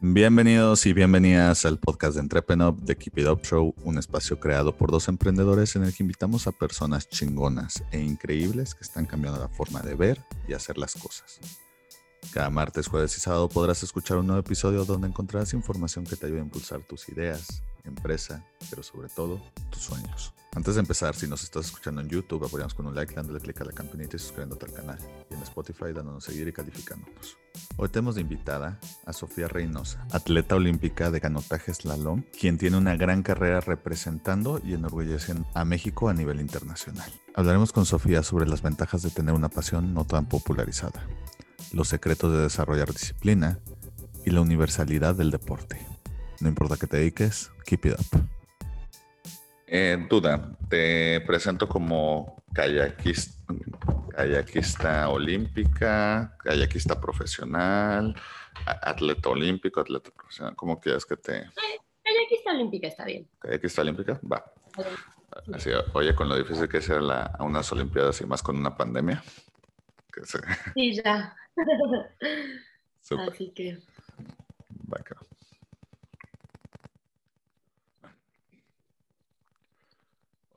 Bienvenidos y bienvenidas al podcast de Entrepreneur de Keep It Up Show, un espacio creado por dos emprendedores en el que invitamos a personas chingonas e increíbles que están cambiando la forma de ver y hacer las cosas. Cada martes, jueves y sábado podrás escuchar un nuevo episodio donde encontrarás información que te ayude a impulsar tus ideas, empresa, pero sobre todo tus sueños. Antes de empezar, si nos estás escuchando en YouTube, apoyamos con un like, dándole click a la campanita y suscribiéndote al canal. Y en Spotify, dándonos seguir y calificándonos. Hoy tenemos de invitada a Sofía Reynosa, atleta olímpica de canotaje slalom, quien tiene una gran carrera representando y enorgulleciendo a México a nivel internacional. Hablaremos con Sofía sobre las ventajas de tener una pasión no tan popularizada, los secretos de desarrollar disciplina y la universalidad del deporte. No importa que te dediques, keep it up. Eh, duda, te presento como kayakista, kayakista olímpica, kayakista profesional, atleta olímpico, atleta profesional. ¿Cómo quieres que te...? Kayakista olímpica está bien. Kayakista olímpica, va. Así, oye, con lo difícil que es la, a unas olimpiadas y más con una pandemia. Sí, ya. Así que... Va,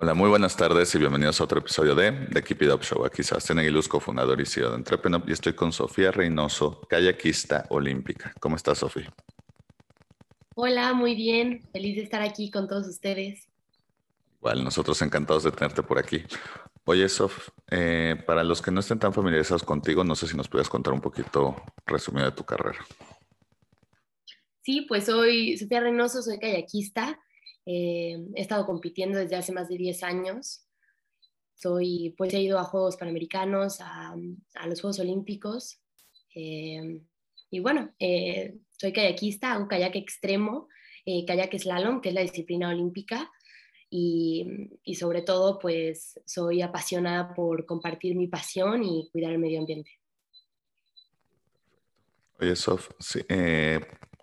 Hola, muy buenas tardes y bienvenidos a otro episodio de The Keep It Up Show. Aquí Sebastián Aguilusco, fundador y CEO de Entrepreneur, y estoy con Sofía Reynoso, kayakista olímpica. ¿Cómo estás, Sofía? Hola, muy bien. Feliz de estar aquí con todos ustedes. Igual, nosotros encantados de tenerte por aquí. Oye, Sof, eh, para los que no estén tan familiarizados contigo, no sé si nos puedes contar un poquito resumido de tu carrera. Sí, pues soy Sofía Reynoso, soy kayakista. Eh, he estado compitiendo desde hace más de 10 años. Soy, pues he ido a Juegos Panamericanos, a, los Juegos Olímpicos. Eh, y bueno, eh, soy kayakista, hago kayak extremo, kayak slalom, que es la disciplina olímpica. Y, y, sobre todo, pues soy apasionada por compartir mi pasión y cuidar el medio ambiente. Oye, Sof,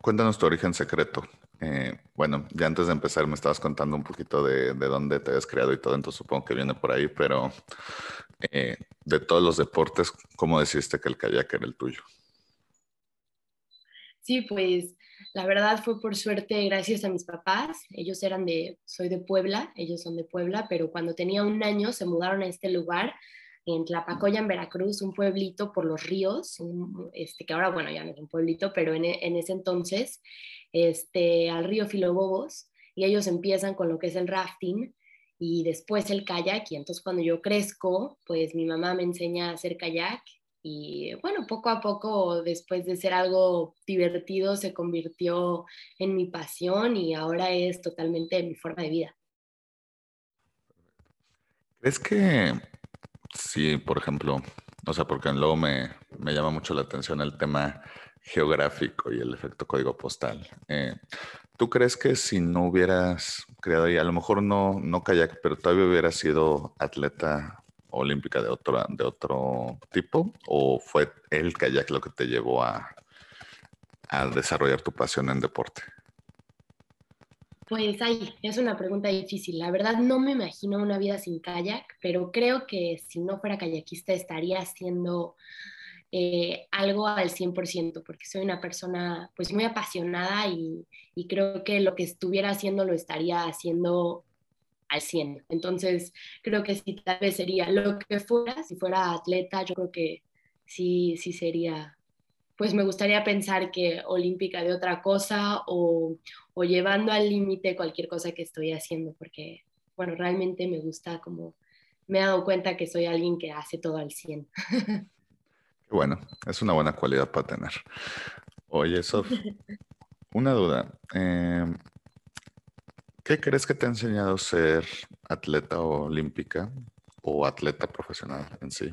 cuéntanos tu origen secreto. Eh, bueno, ya antes de empezar me estabas contando un poquito de, dónde te habías creado y todo, entonces supongo que viene por ahí, pero eh, de todos los deportes, ¿cómo decidiste que el kayak era el tuyo? Sí, pues la verdad fue por suerte gracias a mis papás. Ellos eran de, soy de Puebla, ellos son de Puebla, pero cuando tenía un año se mudaron a este lugar en Tlapacoya, en Veracruz, un pueblito por los ríos, este, que ahora, bueno, ya no es un pueblito, pero en, en ese entonces este, al río Filobobos y ellos empiezan con lo que es el rafting y después el kayak y entonces cuando yo crezco, pues mi mamá me enseña a hacer kayak y bueno, poco a poco después de ser algo divertido se convirtió en mi pasión y ahora es totalmente mi forma de vida. ¿Crees que sí, por ejemplo, o sea, porque luego me, me llama mucho la atención el tema geográfico y el efecto código postal. Eh, ¿Tú crees que si no hubieras creado ahí, a lo mejor no, no kayak, pero todavía hubieras sido atleta olímpica de otro, de otro tipo? ¿O fue el kayak lo que te llevó a, a desarrollar tu pasión en deporte? Pues ahí, es una pregunta difícil. La verdad no me imagino una vida sin kayak, pero creo que si no fuera kayakista estaría haciendo eh, algo al 100%, porque soy una persona pues muy apasionada y, creo que lo que estuviera haciendo lo estaría haciendo al 100. Entonces, creo que si tal vez sería lo que fuera, si fuera atleta, yo creo que sí, sí sería, pues me gustaría pensar que olímpica de otra cosa o, o llevando al límite cualquier cosa que estoy haciendo, porque, bueno, realmente me gusta como, me he dado cuenta que soy alguien que hace todo al 100. Bueno, es una buena cualidad para tener. Oye, Sof, una duda. Em, ¿Qué crees que te ha enseñado ser atleta olímpica o atleta profesional en sí,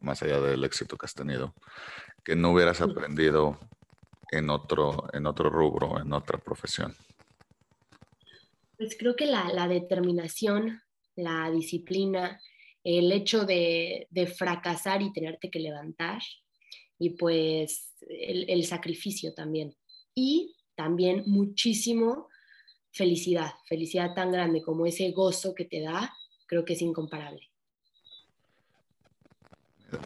más allá del éxito que has tenido, que no hubieras aprendido en otro, en otro rubro, en otra profesión? Pues creo que la, la determinación, la disciplina, el hecho de, fracasar y tenerte que levantar y pues el, sacrificio también. Y también muchísimo felicidad, felicidad tan grande como ese gozo que te da, creo que es incomparable.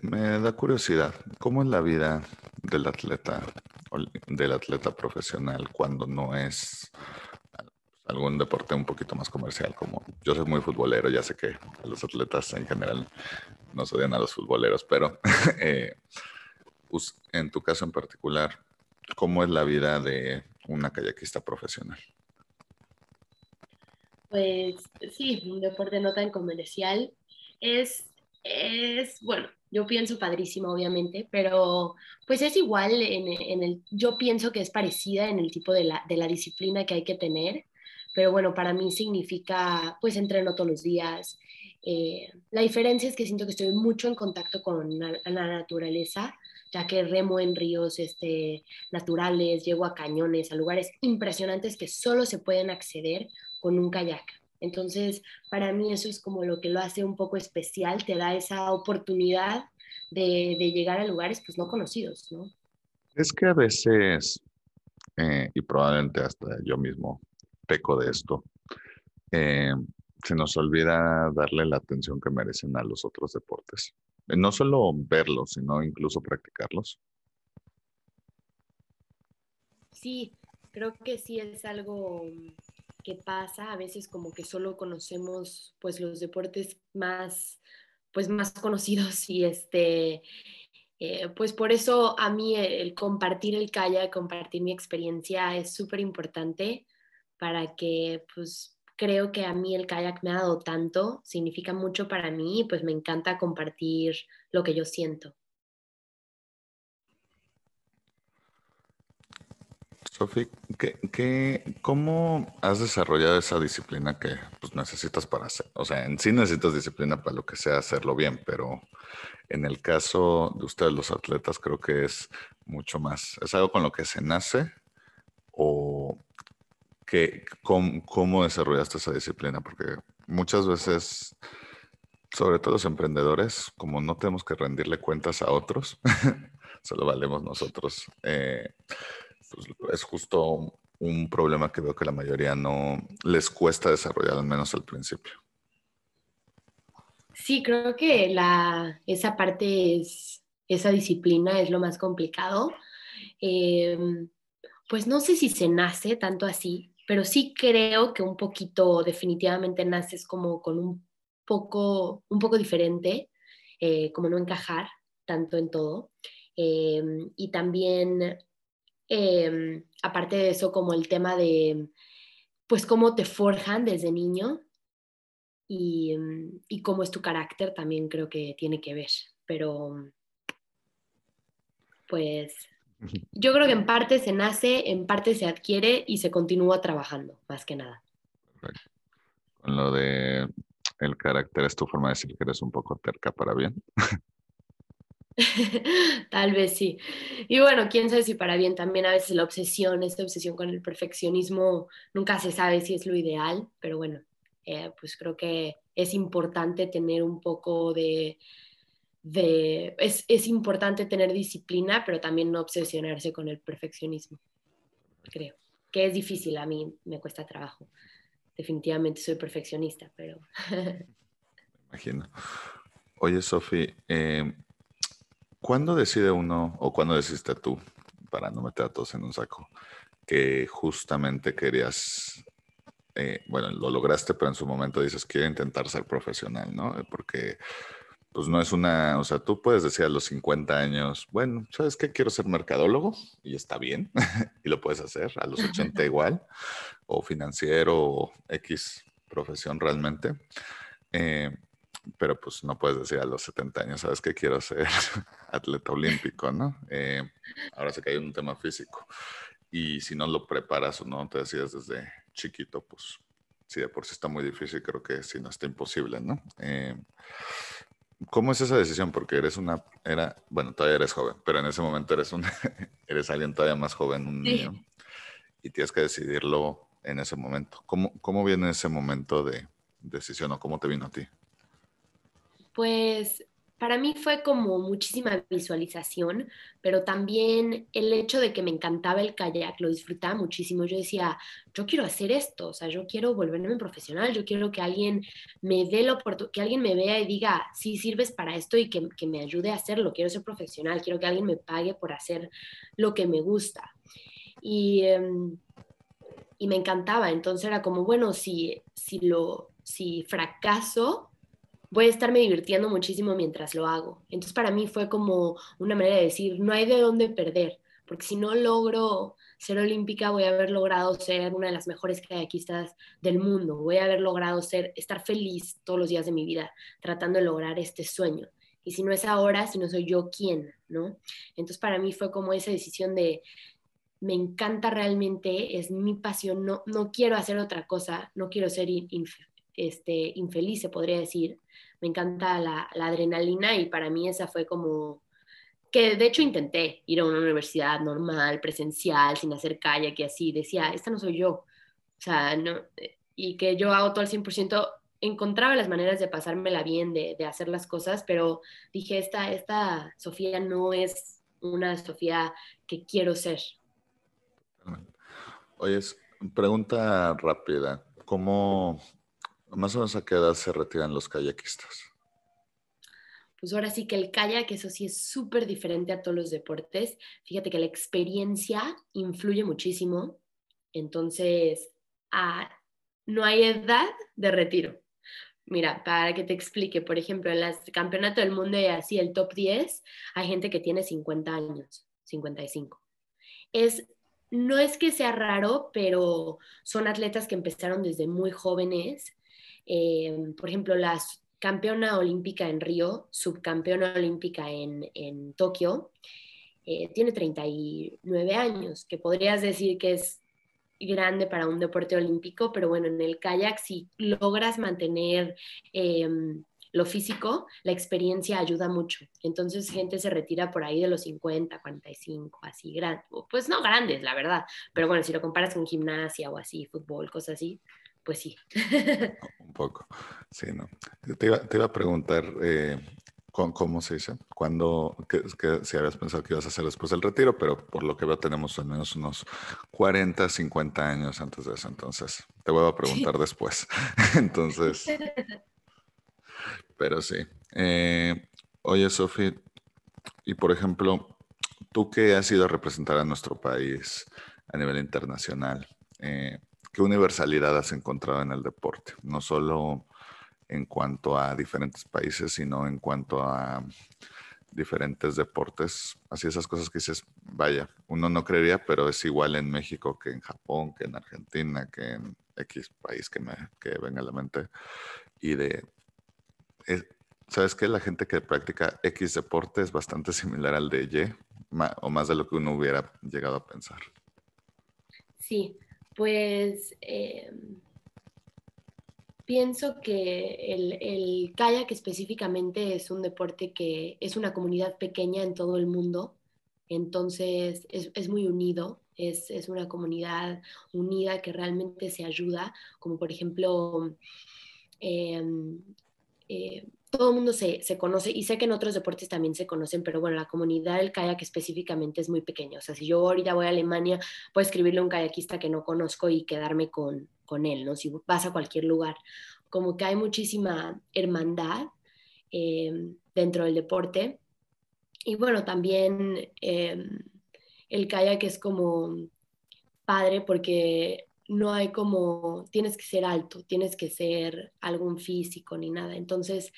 Me da curiosidad, ¿cómo es la vida del atleta del atleta profesional cuando no es algún deporte un poquito más comercial, como yo soy muy futbolero, ya sé que los atletas en general no se odian a los futboleros, pero eh, en tu caso en particular, ¿cómo es la vida de una kayakista profesional? Pues sí, un deporte no tan comercial. Es, es, bueno, yo pienso padrísimo, obviamente, pero pues es igual en, en, el, yo pienso que es parecida en el tipo de la, de la disciplina que hay que tener, pero bueno, para mí significa, pues entreno todos los días. Eh, la diferencia es que siento que estoy mucho en contacto con la, la naturaleza, ya que remo en ríos este, naturales, llego a cañones, a lugares impresionantes que solo se pueden acceder con un kayak. Entonces, para mí eso es como lo que lo hace un poco especial, te da esa oportunidad de, de llegar a lugares pues no conocidos, ¿no? Es que a veces, eh, y probablemente hasta yo mismo peco de esto, eh, se nos olvida darle la atención que merecen a los otros deportes. No solo verlos, sino incluso practicarlos. Sí, creo que sí es algo que pasa, a veces como que solo conocemos pues los deportes más pues más conocidos y este eh, pues por eso a mí el compartir el kayak, compartir mi experiencia es súper importante para que pues creo que a mí el kayak me ha dado tanto, significa mucho para mí y pues me encanta compartir lo que yo siento. Sofi, ¿qué, cómo has desarrollado esa disciplina que pues, necesitas para hacer? O sea, en sí necesitas disciplina para lo que sea hacerlo bien, pero en el caso de ustedes los atletas creo que es mucho más, ¿es algo con lo que se nace o que, cómo, desarrollaste esa disciplina? Porque muchas veces, sobre todo los emprendedores, como no tenemos que rendirle cuentas a otros, solo valemos nosotros. Eh, pues, es justo un problema que veo que la mayoría no les cuesta desarrollar, al menos al principio. Sí, creo que la, esa parte es, esa disciplina es lo más complicado. Em, pues no sé si se nace tanto así, pero sí creo que un poquito definitivamente naces como con un poco, un poco diferente, eh, como no encajar tanto en todo. Em, y también Em, aparte de eso, como el tema de, pues, cómo te forjan desde niño y, em, y cómo es tu carácter también creo que tiene que ver. Pero, pues, yo creo que en parte se nace, en parte se adquiere y se continúa trabajando, más que nada. Con lo de el carácter es tu forma de decir que eres un poco terca para bien. Tal vez sí. Y bueno, quién sabe si para bien también a veces la obsesión, esta obsesión con el perfeccionismo, nunca se sabe si es lo ideal, pero bueno, eh, pues creo que es importante tener un poco de... de es, es, importante tener disciplina, pero también no obsesionarse con el perfeccionismo, creo. Que es difícil, a mí me cuesta trabajo. Definitivamente soy perfeccionista, pero... me imagino. Oye, Sofi, eh, ¿Cuándo decide uno o cuándo decidiste tú, para no meter a todos en un saco, que justamente querías, eh, bueno, lo lograste, pero en su momento dices, quiero intentar ser profesional, ¿no? Porque pues no es una, o sea, tú puedes decir a los 50 años, bueno, ¿sabes qué? Quiero ser mercadólogo y está bien, y lo puedes hacer, a los 80 igual, o financiero, o X profesión realmente. Eh, pero pues no puedes decir a los 70 años, ¿sabes qué? Quiero ser atleta olímpico, ¿no? Eh, ahora se cae un tema físico. Y si no lo preparas o no te decides desde chiquito, pues sí, de por sí está muy difícil, creo que si no está imposible, ¿no? Eh, ¿Cómo es esa decisión? Porque eres una, era, bueno, todavía eres joven, pero en ese momento eres un, eres alguien todavía más joven, un niño, y tienes que decidirlo en ese momento. ¿Cómo, cómo viene ese momento de decisión o cómo te vino a ti? Pues para mí fue como muchísima visualización, pero también el hecho de que me encantaba el kayak, lo disfrutaba muchísimo. Yo decía, yo quiero hacer esto, o sea, yo quiero volverme profesional, yo quiero que alguien me dé la oportunidad, que alguien me vea y diga, sí sirves para esto y que, que me ayude a hacerlo, quiero ser profesional, quiero que alguien me pague por hacer lo que me gusta. Y, em, y me encantaba, entonces era como, bueno, si, si, lo, si fracaso, voy a estarme divirtiendo muchísimo mientras lo hago. Entonces para mí fue como una manera de decir, no hay de dónde perder, porque si no logro ser olímpica, voy a haber logrado ser una de las mejores kayakistas del mundo, voy a haber logrado ser, estar feliz todos los días de mi vida tratando de lograr este sueño. Y si no es ahora, si no soy yo, ¿quién? ¿no? Entonces para mí fue como esa decisión de, me encanta realmente, es mi pasión, no, no quiero hacer otra cosa, no quiero ser este, infeliz, se podría decir. Me encanta la, adrenalina y para mí esa fue como que de hecho intenté ir a una universidad normal, presencial, sin hacer kayak y así, decía, esta no soy yo, o sea, no, y que yo hago todo al 100%, encontraba las maneras de pasármela bien, de, de, hacer las cosas, pero dije, esta, esta Sofía no es una Sofía que quiero ser. Oye, pregunta rápida, ¿cómo, más o menos a qué edad se retiran los kayakistas? Pues ahora sí que el kayak, eso sí es súper diferente a todos los deportes. Fíjate que la experiencia influye muchísimo. Entonces, no hay edad de retiro. Mira, para que te explique, por ejemplo, en el campeonato del mundo y así el top 10, hay gente que tiene 50 años, 55. Es, no es que sea raro, pero son atletas que empezaron desde muy jóvenes eh, por ejemplo, la campeona olímpica en Río, subcampeona olímpica en, en Tokio, eh, tiene 39 años, que podrías decir que es grande para un deporte olímpico, pero bueno, en el kayak si logras mantener em, lo físico, la experiencia ayuda mucho. Entonces gente se retira por ahí de los 50, 45, así grandes, pues no grandes, la verdad, pero bueno, si lo comparas con gimnasia o así, fútbol, cosas así, pues sí. Un poco, sí, ¿no? Te iba, te iba a preguntar, eh, ¿cómo, se dice? ¿Cuándo, que, si habías pensado que ibas a hacer después del retiro, pero por lo que veo tenemos al menos unos 40, 50 años antes de eso, entonces te voy a preguntar después. entonces, pero sí. Eh, oye, Sofi, y por ejemplo, tú que has ido a representar a nuestro país a nivel internacional, eh, ¿Qué universalidad has encontrado en el deporte? No solo en cuanto a diferentes países, sino en cuanto a diferentes deportes. Así esas cosas que dices, vaya, uno no creería, pero es igual en México que en Japón, que en Argentina, que en X país que me que venga a la mente. Y de, ¿sabes qué? La gente que practica X deporte es bastante similar al de Y, o más de lo que uno hubiera llegado a pensar. Sí, pues em, pienso que el, kayak específicamente es un deporte que es una comunidad pequeña en todo el mundo, entonces es, muy unido, es, una comunidad unida que realmente se ayuda, como por ejemplo... Em, eh, todo el mundo se, conoce y sé que en otros deportes también se conocen, pero bueno, la comunidad del kayak específicamente es muy pequeña. O sea, si yo ahorita voy a Alemania, puedo escribirle a un kayakista que no conozco y quedarme con, con él, ¿no? Si vas a cualquier lugar. Como que hay muchísima hermandad em, dentro del deporte. Y bueno, también em, el kayak es como padre porque no hay como, tienes que ser alto, tienes que ser algún físico ni nada. Entonces,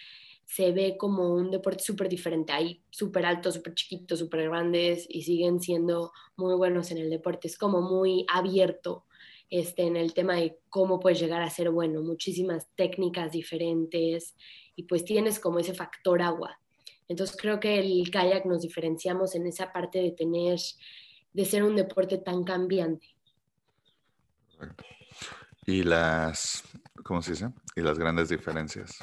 se ve como un deporte súper diferente. Hay súper altos, súper chiquitos, súper grandes y siguen siendo muy buenos en el deporte. Es como muy abierto este, en el tema de cómo puedes llegar a ser bueno. Muchísimas técnicas diferentes y pues tienes como ese factor agua. Entonces creo que el kayak nos diferenciamos en esa parte de tener, de ser un deporte tan cambiante. Y las, ¿cómo se dice? Y las grandes diferencias.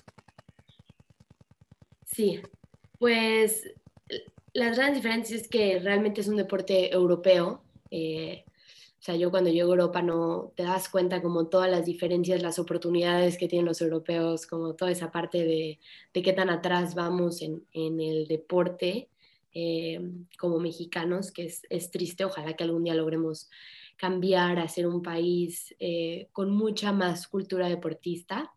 Sí, pues las grandes diferencias es que realmente es un deporte europeo. Eh, O sea, yo cuando llego a Europa no te das cuenta como todas las diferencias, las oportunidades que tienen los europeos, como toda esa parte de, de qué tan atrás vamos en, en el deporte eh, como mexicanos, que es, es, triste. Ojalá que algún día logremos cambiar a ser un país eh, con mucha más cultura deportista.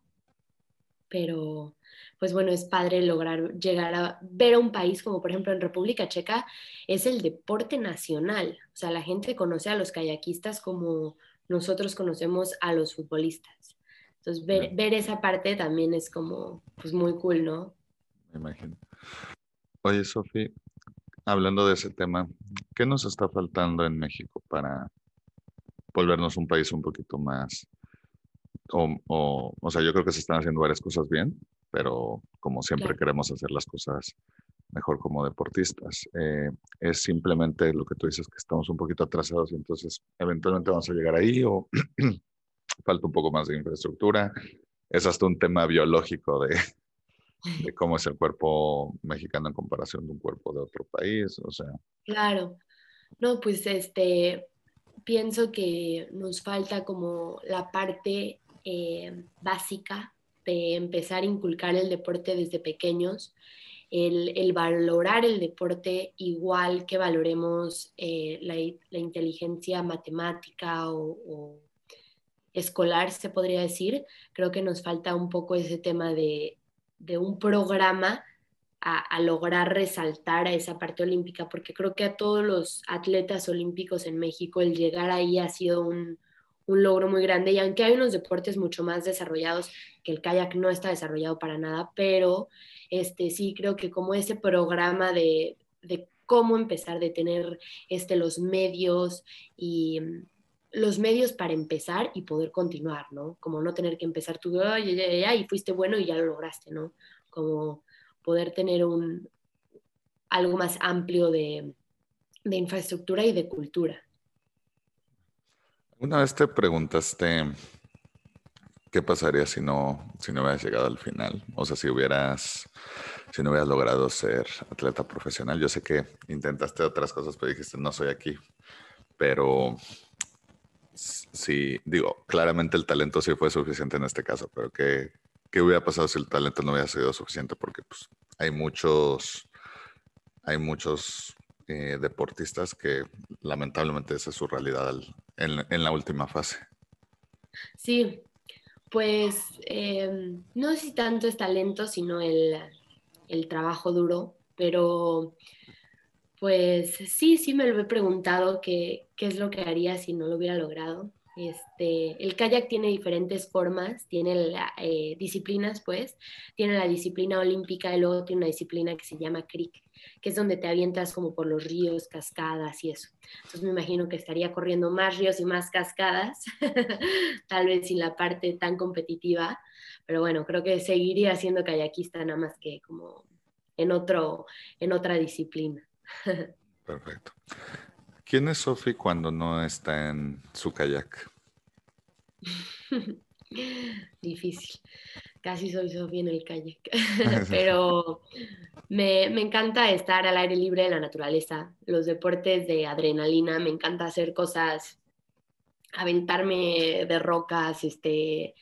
Pero, pues bueno, es padre lograr llegar a ver a un país como por ejemplo en República Checa, es el deporte nacional. O sea, la gente conoce a los kayakistas como nosotros conocemos a los futbolistas. Entonces, ver, ver esa parte también es como, pues muy cool, ¿no? Me imagino. Oye, Sofi, hablando de ese tema, ¿qué nos está faltando en México para volvernos un país un poquito más, o, o, o sea, yo creo que se están haciendo varias cosas bien, pero como siempre claro. queremos hacer las cosas mejor como deportistas. Eh, es simplemente lo que tú dices, que estamos un poquito atrasados y entonces eventualmente vamos a llegar ahí o falta un poco más de infraestructura. Es hasta un tema biológico de, de cómo es el cuerpo mexicano en comparación de un cuerpo de otro país, o sea. Claro. No, pues este, pienso que nos falta como la parte eh, básica de empezar a inculcar el deporte desde pequeños, el, el valorar el deporte igual que valoremos eh, la, la, inteligencia matemática o, o, escolar, se podría decir. Creo que nos falta un poco ese tema de, de un programa a, lograr resaltar a esa parte olímpica, porque creo que a todos los atletas olímpicos en México el llegar ahí ha sido un, logro muy grande y aunque hay unos deportes mucho más desarrollados, que el kayak no está desarrollado para nada, pero este, sí creo que como ese programa de, de cómo empezar, de tener este, los medios y los medios para empezar y poder continuar, ¿no? Como no tener que empezar tú, ay, ay, y fuiste bueno y ya lo lograste, ¿no? Como poder tener un, algo más amplio de, de infraestructura y de cultura. Una vez te preguntaste qué pasaría si no, si no hubieras llegado al final. O sea, si hubieras, si no hubieras logrado ser atleta profesional. Yo sé que intentaste otras cosas, pero dijiste, no soy aquí. Pero sí, digo, claramente el talento sí fue suficiente en este caso, pero ¿qué, qué hubiera pasado si el talento no hubiera sido suficiente? Porque pues, hay muchos, hay muchos eh, deportistas que lamentablemente esa es su realidad al, en, en, la última fase. Sí, pues eh, no sé si tanto es talento, sino el, el, trabajo duro, pero pues sí, sí me lo he preguntado qué es lo que haría si no lo hubiera logrado. Este, el kayak tiene diferentes formas, tiene eh, disciplinas, pues, tiene la disciplina olímpica y luego tiene una disciplina que se llama creek, que es donde te avientas como por los ríos, cascadas y eso. Entonces me imagino que estaría corriendo más ríos y más cascadas, tal vez sin la parte tan competitiva, pero bueno, creo que seguiría siendo kayakista nada más que como en, otro, en otra disciplina. Perfecto. ¿Quién es Sofi cuando no está en su kayak? Difícil. Casi soy Sofi en el kayak. Pero me, me, encanta estar al aire libre en la naturaleza. Los deportes de adrenalina, me encanta hacer cosas, aventarme de rocas, este,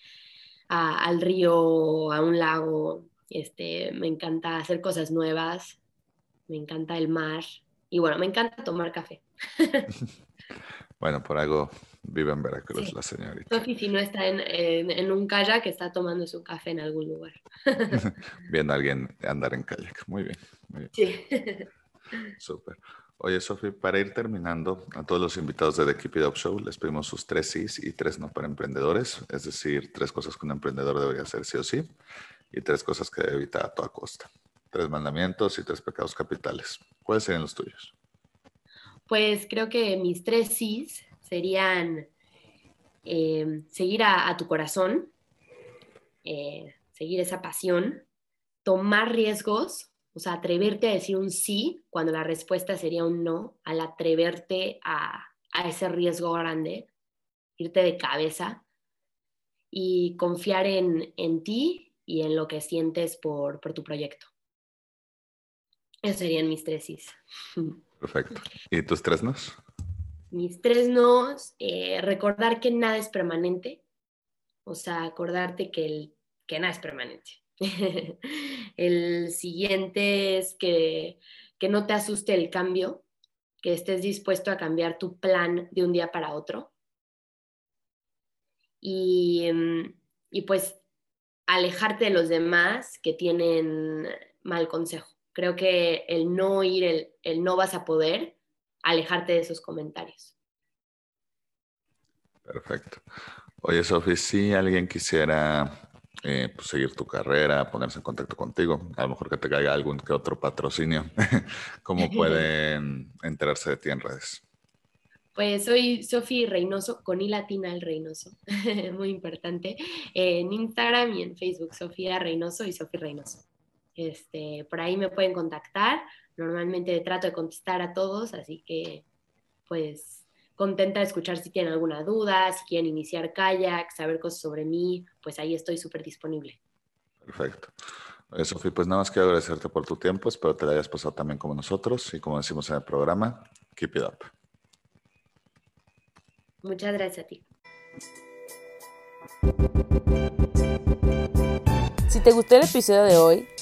a, al río, a un lago. Este, me encanta hacer cosas nuevas. Me encanta el mar. Y bueno, me encanta tomar café. bueno, por algo vive en Veracruz sí. la señorita. Sofi, si no está en, en, en, un kayak, está tomando su café en algún lugar. Viendo a alguien andar en kayak. Muy bien. Muy bien. Sí. Súper. Oye, Sofi, para ir terminando, a todos los invitados de The Keep It Up Show les pedimos sus tres sís y tres no para emprendedores, es decir, tres cosas que un emprendedor debería hacer sí o sí y tres cosas que debe evitar a toda costa. Tres mandamientos y tres pecados capitales. ¿Cuáles serían los tuyos? Pues creo que mis tres sís serían eh, seguir a, tu corazón, eh, seguir esa pasión, tomar riesgos, o sea, atreverte a decir un sí cuando la respuesta sería un no, al atreverte a, a ese riesgo grande, irte de cabeza y confiar en, en ti y en lo que sientes por, por tu proyecto. Esos serían mis tres sís. Perfecto. ¿Y tus tres nos? mis tres nos, eh, recordar que nada es permanente, o sea, acordarte que, el, que nada es permanente. el siguiente es que, que no te asuste el cambio, que estés dispuesto a cambiar tu plan de un día para otro. Y, em, y pues alejarte de los demás que tienen mal consejo. Creo que el no ir, el, el no vas a poder, alejarte de esos comentarios. Perfecto. Oye, Sofi, si alguien quisiera eh, pues, seguir tu carrera, ponerse en contacto contigo, a lo mejor que te caiga algún que otro patrocinio, ¿cómo pueden enterarse de ti en redes? Pues soy Sofi Reynoso, con I latina el Reynoso, muy importante, en Instagram y en Facebook, Sofía Reynoso y Sofi Reynoso. Este, por ahí me pueden contactar, normalmente trato de contestar a todos, así que pues contenta de escuchar si tienen alguna duda, si quieren iniciar kayak, saber cosas sobre mí, pues ahí estoy súper disponible. Perfecto. Oye, Sofía, pues nada más quiero agradecerte por tu tiempo, espero te la hayas pasado también como nosotros y como decimos en el programa, keep it up. Muchas gracias a ti. Si te gustó el episodio de hoy,